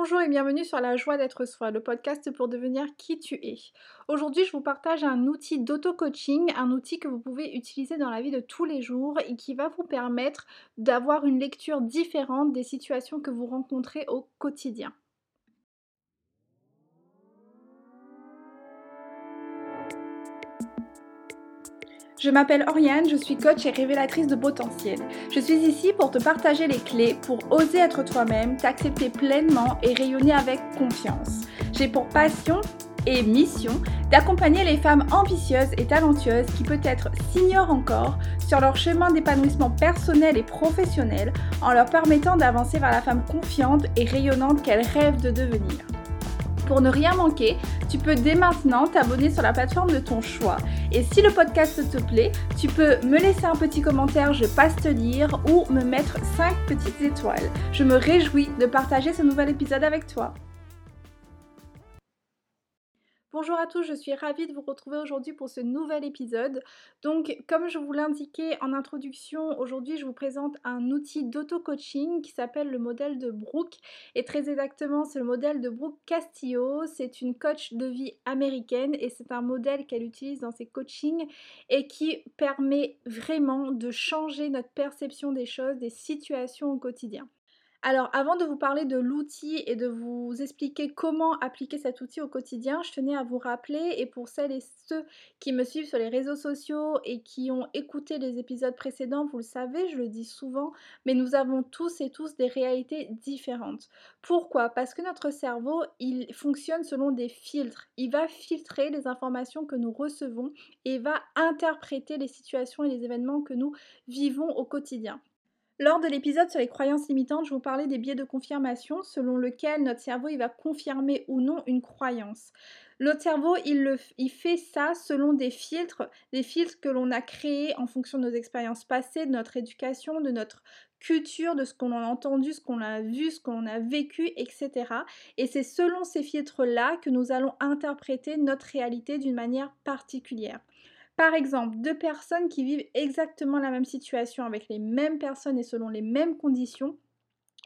Bonjour et bienvenue sur La joie d'être soi, le podcast pour devenir qui tu es. Aujourd'hui, je vous partage un outil d'auto-coaching, un outil que vous pouvez utiliser dans la vie de tous les jours et qui va vous permettre d'avoir une lecture différente des situations que vous rencontrez au quotidien. Je m'appelle Oriane, je suis coach et révélatrice de potentiel. Je suis ici pour te partager les clés pour oser être toi-même, t'accepter pleinement et rayonner avec confiance. J'ai pour passion et mission d'accompagner les femmes ambitieuses et talentueuses qui peut-être s'ignorent encore sur leur chemin d'épanouissement personnel et professionnel en leur permettant d'avancer vers la femme confiante et rayonnante qu'elles rêvent de devenir. Pour ne rien manquer, tu peux dès maintenant t'abonner sur la plateforme de ton choix. Et si le podcast te plaît, tu peux me laisser un petit commentaire, je passe te lire, ou me mettre 5 petites étoiles. Je me réjouis de partager ce nouvel épisode avec toi. Bonjour à tous, je suis ravie de vous retrouver aujourd'hui pour ce nouvel épisode. Donc, comme je vous l'indiquais en introduction, aujourd'hui je vous présente un outil d'auto-coaching qui s'appelle le modèle de Brooke. Et très exactement, c'est le modèle de Brooke Castillo. C'est une coach de vie américaine et c'est un modèle qu'elle utilise dans ses coachings et qui permet vraiment de changer notre perception des choses, des situations au quotidien. Alors, avant de vous parler de l'outil et de vous expliquer comment appliquer cet outil au quotidien, je tenais à vous rappeler, et pour celles et ceux qui me suivent sur les réseaux sociaux et qui ont écouté les épisodes précédents, vous le savez, je le dis souvent, mais nous avons tous et tous des réalités différentes. Pourquoi? Parce que notre cerveau, il fonctionne selon des filtres. Il va filtrer les informations que nous recevons et va interpréter les situations et les événements que nous vivons au quotidien. Lors de l'épisode sur les croyances limitantes, je vous parlais des biais de confirmation selon lequel notre cerveau il va confirmer ou non une croyance. Notre cerveau, il, il fait ça selon des filtres, des filtres que l'on a créés en fonction de nos expériences passées, de notre éducation, de notre culture, de ce qu'on a entendu, ce qu'on a vu, ce qu'on a vécu, etc. Et c'est selon ces filtres-là que nous allons interpréter notre réalité d'une manière particulière. Par exemple, deux personnes qui vivent exactement la même situation avec les mêmes personnes et selon les mêmes conditions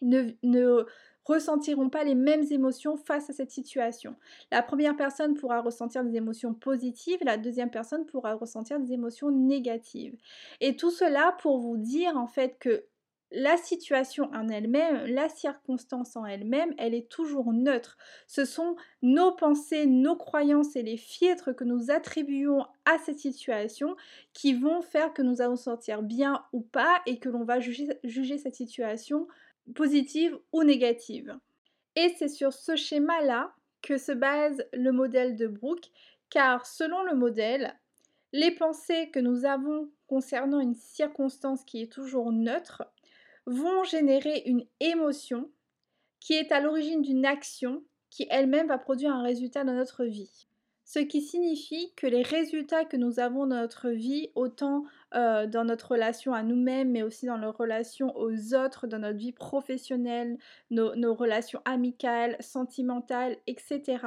ne, ressentiront pas les mêmes émotions face à cette situation. La première personne pourra ressentir des émotions positives, la deuxième personne pourra ressentir des émotions négatives. Et tout cela pour vous dire en fait que la situation en elle-même, la circonstance en elle-même, elle est toujours neutre. Ce sont nos pensées, nos croyances et les filtres que nous attribuons à cette situation qui vont faire que nous allons sentir bien ou pas et que l'on va juger, cette situation positive ou négative. Et c'est sur ce schéma-là que se base le modèle de Brooke, car selon le modèle, les pensées que nous avons concernant une circonstance qui est toujours neutre vont générer une émotion qui est à l'origine d'une action qui elle-même va produire un résultat dans notre vie. Ce qui signifie que les résultats que nous avons dans notre vie, autant euh, dans notre relation à nous-mêmes, mais aussi dans nos relations aux autres, dans notre vie professionnelle, nos relations amicales, sentimentales, etc.,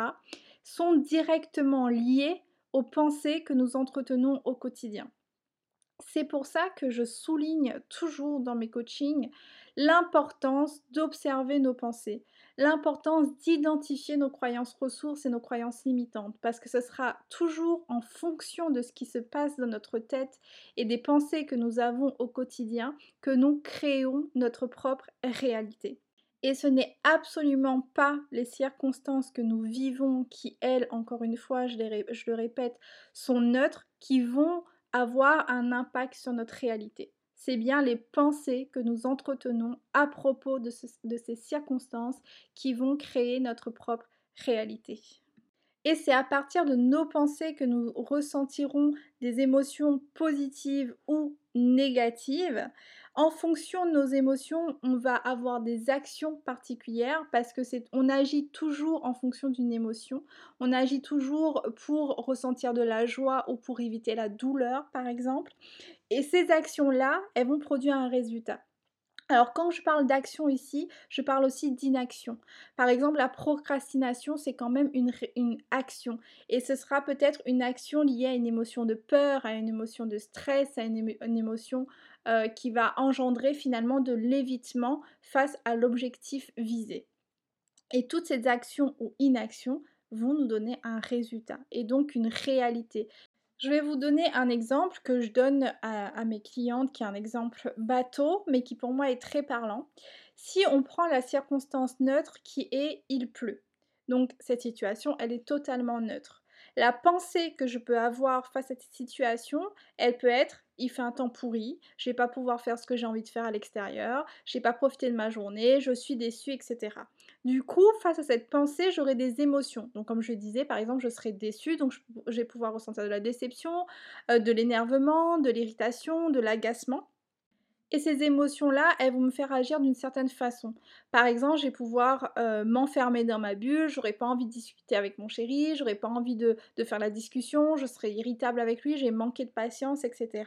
sont directement liés aux pensées que nous entretenons au quotidien. C'est pour ça que je souligne toujours dans mes coachings l'importance d'observer nos pensées, l'importance d'identifier nos croyances ressources et nos croyances limitantes, parce que ce sera toujours en fonction de ce qui se passe dans notre tête et des pensées que nous avons au quotidien que nous créons notre propre réalité. Et ce n'est absolument pas les circonstances que nous vivons qui, elles, encore une fois, je, le répète, sont neutres, qui vont avoir un impact sur notre réalité. C'est bien les pensées que nous entretenons à propos de, ces circonstances qui vont créer notre propre réalité. Et c'est à partir de nos pensées que nous ressentirons des émotions positives ou négatives. En fonction de nos émotions, on va avoir des actions particulières parce que c'est on agit toujours en fonction d'une émotion. On agit toujours pour ressentir de la joie ou pour éviter la douleur par exemple. Et ces actions-là, elles vont produire un résultat. Alors quand je parle d'action ici, je parle aussi d'inaction. Par exemple, la procrastination, c'est quand même une, action. Et ce sera peut-être une action liée à une émotion de peur, à une émotion de stress, à une, émotion euh, qui va engendrer finalement de l'évitement face à l'objectif visé. Et toutes ces actions ou inactions vont nous donner un résultat et donc une réalité. Je vais vous donner un exemple que je donne à, mes clientes, qui est un exemple bateau, mais qui pour moi est très parlant. Si on prend la circonstance neutre qui est il pleut, donc cette situation, elle est totalement neutre. La pensée que je peux avoir face à cette situation, elle peut être il fait un temps pourri, je vais pas pouvoir faire ce que j'ai envie de faire à l'extérieur, je n'ai pas profité de ma journée, je suis déçue, etc. Du coup, face à cette pensée, j'aurai des émotions. Donc, comme je disais, par exemple, je serai déçue, donc je vais pouvoir ressentir de la déception, euh, de l'énervement, de l'irritation, de l'agacement. Et ces émotions-là, elles vont me faire agir d'une certaine façon. Par exemple, je vais pouvoir euh, m'enfermer dans ma bulle, j'aurais pas envie de discuter avec mon chéri, j'aurais pas envie de, de, faire la discussion, je serais irritable avec lui, j'ai manqué de patience, etc.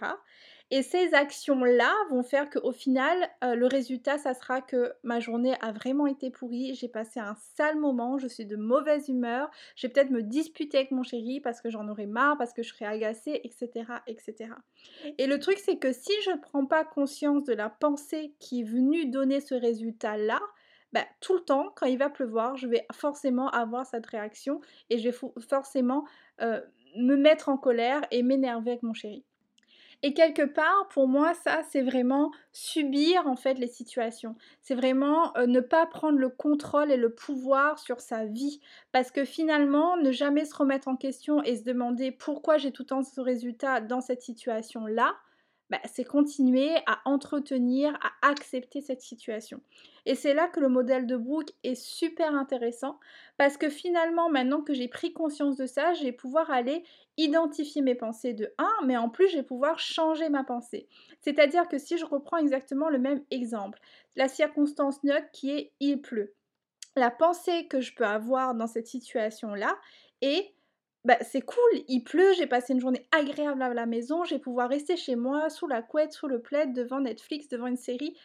Et ces actions-là vont faire qu'au final, euh, le résultat, ça sera que ma journée a vraiment été pourrie, j'ai passé un sale moment, je suis de mauvaise humeur, je vais peut-être me disputer avec mon chéri parce que j'en aurai marre, parce que je serai agacée, etc., etc. Et le truc, c'est que si je ne prends pas conscience de la pensée qui est venue donner ce résultat-là, bah, tout le temps, quand il va pleuvoir, je vais forcément avoir cette réaction et je vais forcément euh, me mettre en colère et m'énerver avec mon chéri. Et quelque part, pour moi, ça, c'est vraiment subir en fait les situations. C'est vraiment euh, ne pas prendre le contrôle et le pouvoir sur sa vie. Parce que finalement, ne jamais se remettre en question et se demander pourquoi j'ai tout le temps ce résultat dans cette situation-là, bah, c'est continuer à entretenir, à accepter cette situation. Et c'est là que le modèle de Brooke est super intéressant parce que finalement, maintenant que j'ai pris conscience de ça, je vais pouvoir aller identifier mes pensées de 1, mais en plus, je vais pouvoir changer ma pensée. C'est-à-dire que si je reprends exactement le même exemple, la circonstance neutre qui est il pleut. La pensée que je peux avoir dans cette situation-là est bah, c'est cool, il pleut, j'ai passé une journée agréable à la maison, je vais pouvoir rester chez moi, sous la couette, sous le plaid, devant Netflix, devant une série,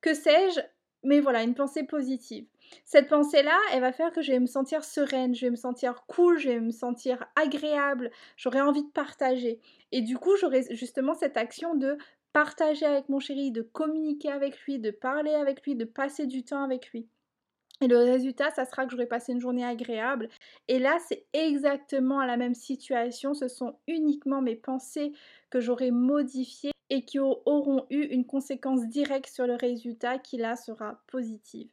que sais-je, mais voilà, une pensée positive. Cette pensée-là, elle va faire que je vais me sentir sereine, je vais me sentir cool, je vais me sentir agréable, j'aurai envie de partager. Et du coup, j'aurai justement cette action de partager avec mon chéri, de communiquer avec lui, de parler avec lui, de passer du temps avec lui. Et le résultat, ça sera que j'aurai passé une journée agréable. Et là, c'est exactement la même situation. Ce sont uniquement mes pensées que j'aurai modifiées et qui auront eu une conséquence directe sur le résultat qui là sera positive.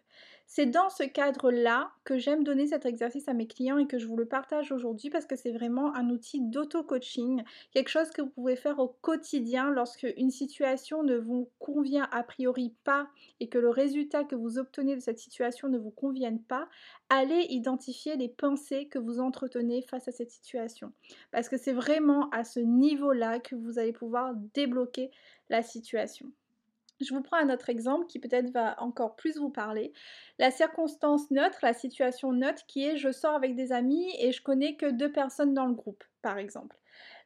C'est dans ce cadre-là que j'aime donner cet exercice à mes clients et que je vous le partage aujourd'hui parce que c'est vraiment un outil d'auto-coaching, quelque chose que vous pouvez faire au quotidien lorsque une situation ne vous convient a priori pas et que le résultat que vous obtenez de cette situation ne vous convienne pas. Allez identifier les pensées que vous entretenez face à cette situation parce que c'est vraiment à ce niveau-là que vous allez pouvoir débloquer la situation. Je vous prends un autre exemple qui peut-être va encore plus vous parler. La circonstance neutre, la situation neutre qui est je sors avec des amis et je connais que deux personnes dans le groupe, par exemple.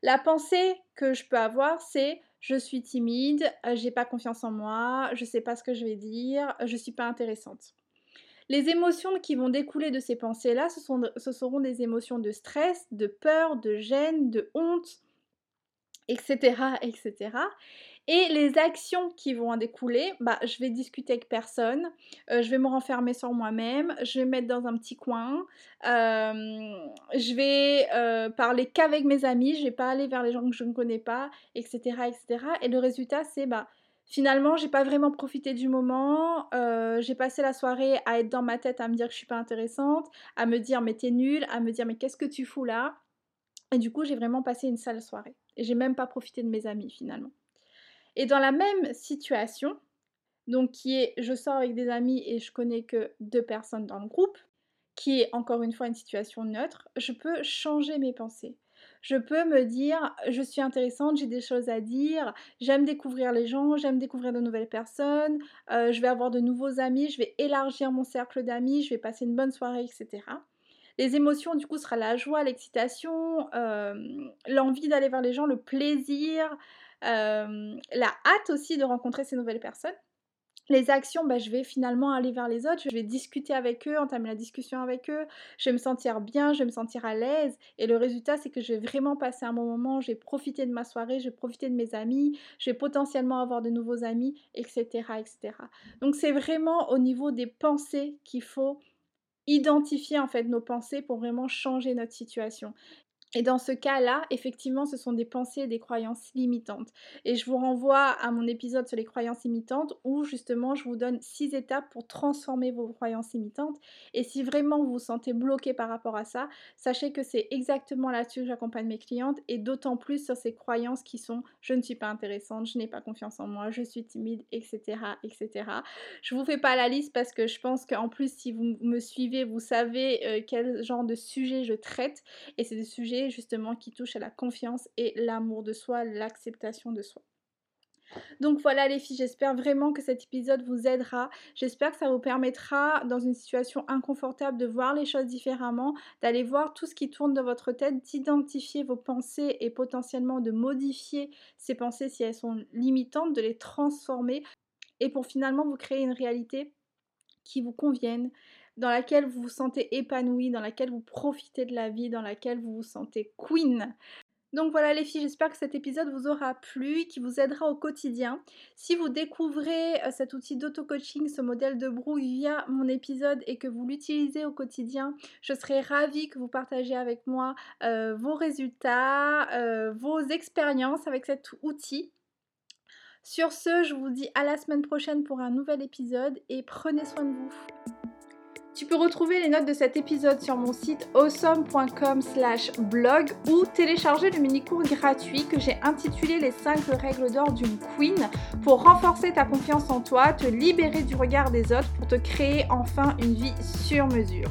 La pensée que je peux avoir, c'est je suis timide, euh, j'ai pas confiance en moi, je sais pas ce que je vais dire, je suis pas intéressante. Les émotions qui vont découler de ces pensées-là, ce, ce seront des émotions de stress, de peur, de gêne, de honte, etc., etc. Et les actions qui vont en découler, bah, je vais discuter avec personne, euh, je vais me renfermer sur moi-même, je vais me mettre dans un petit coin, euh, je vais euh, parler qu'avec mes amis, je vais pas aller vers les gens que je ne connais pas, etc. etc. Et le résultat, c'est bah, finalement, j'ai pas vraiment profité du moment, j'ai passé la soirée à être dans ma tête, à me dire que je suis pas intéressante, à me dire mais t'es nulle, à me dire mais qu'est-ce que tu fous là? Et du coup, j'ai vraiment passé une sale soirée. Et j'ai même pas profité de mes amis finalement. Et dans la même situation, donc qui est je sors avec des amis et je connais que deux personnes dans le groupe, qui est encore une fois une situation neutre, je peux changer mes pensées. Je peux me dire, je suis intéressante, j'ai des choses à dire, j'aime découvrir les gens, j'aime découvrir de nouvelles personnes, euh, je vais avoir de nouveaux amis, je vais élargir mon cercle d'amis, je vais passer une bonne soirée, etc. Les émotions, du coup, sera la joie, l'excitation, euh, l'envie d'aller vers les gens, le plaisir, la hâte aussi de rencontrer ces nouvelles personnes. Les actions, bah, je vais finalement aller vers les autres, je vais discuter avec eux, entamer la discussion avec eux, je vais me sentir bien, je vais me sentir à l'aise. Et le résultat, c'est que je vais vraiment passer un bon moment, je vais profiter de ma soirée, je vais profiter de mes amis, je vais potentiellement avoir de nouveaux amis, etc. etc. Donc c'est vraiment au niveau des pensées qu'il faut identifier en fait nos pensées pour vraiment changer notre situation. Et dans ce cas-là, effectivement, ce sont des pensées et des croyances limitantes. Et je vous renvoie à mon épisode sur les croyances limitantes où justement je vous donne six étapes pour transformer vos croyances limitantes. Et si vraiment vous vous sentez bloqué par rapport à ça, sachez que c'est exactement là-dessus que j'accompagne mes clientes et d'autant plus sur ces croyances qui sont je ne suis pas intéressante, je n'ai pas confiance en moi, je suis timide, etc. etc. Je vous fais pas la liste parce que je pense qu'en plus si vous me suivez, vous savez euh, quel genre de sujet je traite et c'est des sujets justement qui touche à la confiance et l'amour de soi, l'acceptation de soi. Donc voilà les filles, j'espère vraiment que cet épisode vous aidera. J'espère que ça vous permettra dans une situation inconfortable de voir les choses différemment, d'aller voir tout ce qui tourne dans votre tête, d'identifier vos pensées et potentiellement de modifier ces pensées si elles sont limitantes, de les transformer et pour finalement vous créer une réalité qui vous convienne, dans laquelle vous vous sentez épanoui, dans laquelle vous profitez de la vie, dans laquelle vous vous sentez queen. Donc voilà les filles, j'espère que cet épisode vous aura plu, qui vous aidera au quotidien. Si vous découvrez euh, cet outil d'auto-coaching, ce modèle de brouille via mon épisode et que vous l'utilisez au quotidien, je serai ravie que vous partagiez avec moi euh, vos résultats, euh, vos expériences avec cet outil. Sur ce, je vous dis à la semaine prochaine pour un nouvel épisode et prenez soin de vous. Tu peux retrouver les notes de cet épisode sur mon site awesome.com slash blog ou télécharger le mini-cours gratuit que j'ai intitulé Les 5 règles d'or d'une queen pour renforcer ta confiance en toi, te libérer du regard des autres pour te créer enfin une vie sur mesure.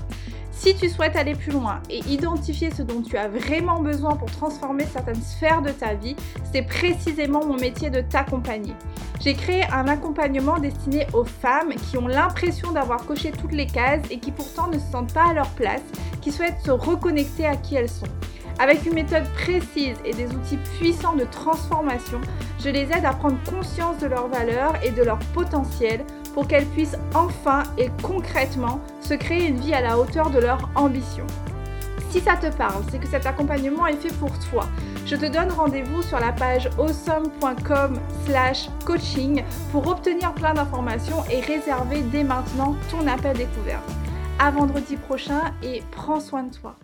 Si tu souhaites aller plus loin et identifier ce dont tu as vraiment besoin pour transformer certaines sphères de ta vie, c'est précisément mon métier de t'accompagner. J'ai créé un accompagnement destiné aux femmes qui ont l'impression d'avoir coché toutes les cases et qui pourtant ne se sentent pas à leur place, qui souhaitent se reconnecter à qui elles sont. Avec une méthode précise et des outils puissants de transformation, je les aide à prendre conscience de leurs valeurs et de leur potentiel pour qu'elles puissent enfin et concrètement se créer une vie à la hauteur de leur ambition. Si ça te parle, c'est que cet accompagnement est fait pour toi. Je te donne rendez-vous sur la page awesome.com slash coaching pour obtenir plein d'informations et réserver dès maintenant ton appel découverte. À vendredi prochain et prends soin de toi.